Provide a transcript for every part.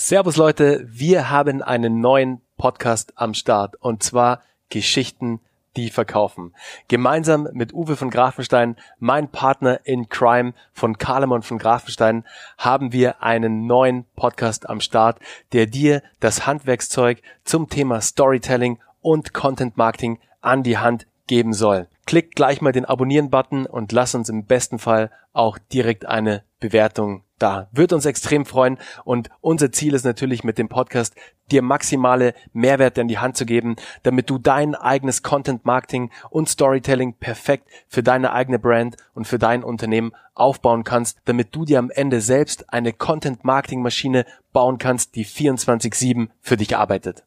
Servus Leute, wir haben einen neuen Podcast am Start und zwar Geschichten, die verkaufen. Gemeinsam mit Uwe von Grafenstein, mein Partner in Crime von Karlemon von Grafenstein, haben wir einen neuen Podcast am Start, der dir das Handwerkszeug zum Thema Storytelling und Content Marketing an die Hand geben soll. Klick gleich mal den Abonnieren-Button und lass uns im besten Fall auch direkt eine Bewertung da. Wird uns extrem freuen und unser Ziel ist natürlich mit dem Podcast, dir maximale Mehrwerte in die Hand zu geben, damit du dein eigenes Content Marketing und Storytelling perfekt für deine eigene Brand und für dein Unternehmen aufbauen kannst, damit du dir am Ende selbst eine Content Marketing Maschine bauen kannst, die 24/7 für dich arbeitet.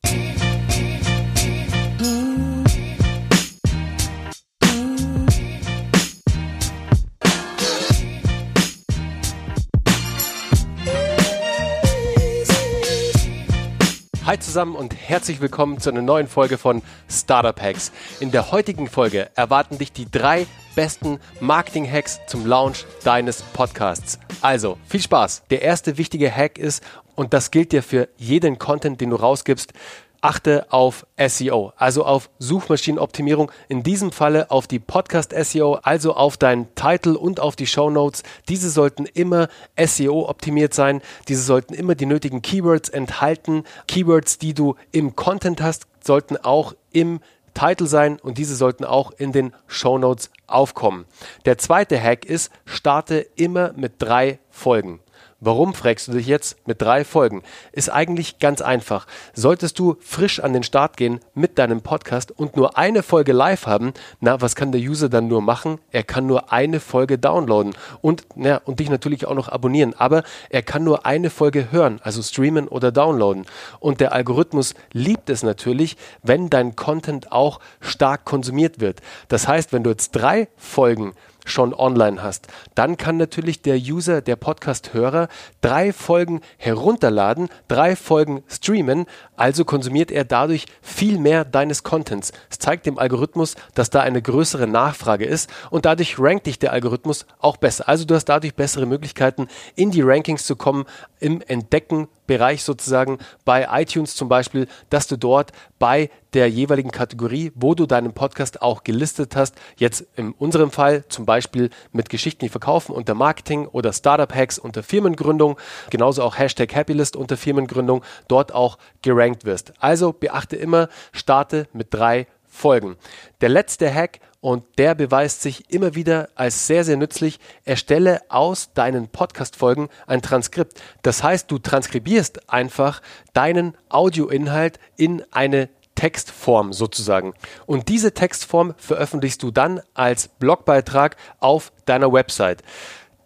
Hi zusammen und herzlich willkommen zu einer neuen Folge von Startup Hacks. In der heutigen Folge erwarten dich die drei besten Marketing Hacks zum Launch deines Podcasts. Also, viel Spaß. Der erste wichtige Hack ist, und das gilt dir für jeden Content, den du rausgibst, achte auf SEO, also auf Suchmaschinenoptimierung, in diesem Falle auf die Podcast SEO, also auf deinen Titel und auf die Show Notes. Diese sollten immer SEO optimiert sein, diese sollten immer die nötigen Keywords enthalten. Keywords, die du im Content hast, sollten auch im Titel sein und diese sollten auch in den Show Notes aufkommen. Der zweite Hack ist, starte immer mit drei Folgen. Warum, fragst du dich jetzt, mit drei Folgen? Ist eigentlich ganz einfach. Solltest du frisch an den Start gehen mit deinem Podcast und nur eine Folge live haben, na, was kann der User dann nur machen? Er kann nur eine Folge downloaden und, ja, und dich natürlich auch noch abonnieren. Aber er kann nur eine Folge hören, also streamen oder downloaden. Und der Algorithmus liebt es natürlich, wenn dein Content auch stark konsumiert wird. Das heißt, wenn du jetzt drei Folgen schon online hast, dann kann natürlich der User, der Podcast-Hörer drei Folgen herunterladen, drei Folgen streamen, also konsumiert er dadurch viel mehr deines Contents. Es zeigt dem Algorithmus, dass da eine größere Nachfrage ist und dadurch rankt dich der Algorithmus auch besser. Also du hast dadurch bessere Möglichkeiten, in die Rankings zu kommen, im Entdecken Bereich sozusagen bei iTunes zum Beispiel, dass du dort bei der jeweiligen Kategorie, wo du deinen Podcast auch gelistet hast, jetzt in unserem Fall zum Beispiel mit Geschichten, die verkaufen unter Marketing oder Startup Hacks unter Firmengründung, genauso auch Hashtag Happylist unter Firmengründung, dort auch gerankt wirst. Also beachte immer, starte mit drei Folgen. Der letzte Hack und der beweist sich immer wieder als sehr, sehr nützlich. Erstelle aus deinen Podcast-Folgen ein Transkript. Das heißt, du transkribierst einfach deinen Audioinhalt in eine Textform sozusagen. Und diese Textform veröffentlichst du dann als Blogbeitrag auf deiner Website.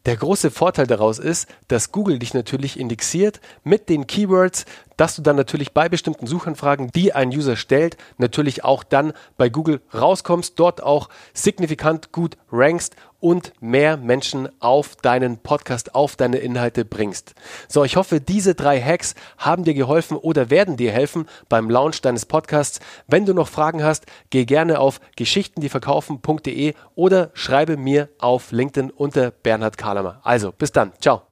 Der große Vorteil daraus ist, dass Google dich natürlich indexiert mit den Keywords, dass du dann natürlich bei bestimmten Suchanfragen, die ein User stellt, natürlich auch dann bei Google rauskommst, dort auch signifikant gut rankst und mehr Menschen auf deinen Podcast, auf deine Inhalte bringst. So, ich hoffe, diese drei Hacks haben dir geholfen oder werden dir helfen beim Launch deines Podcasts. Wenn du noch Fragen hast, geh gerne auf geschichtendieverkaufen.de oder schreibe mir auf LinkedIn unter Bernhard Kahlemer. Also, bis dann. Ciao.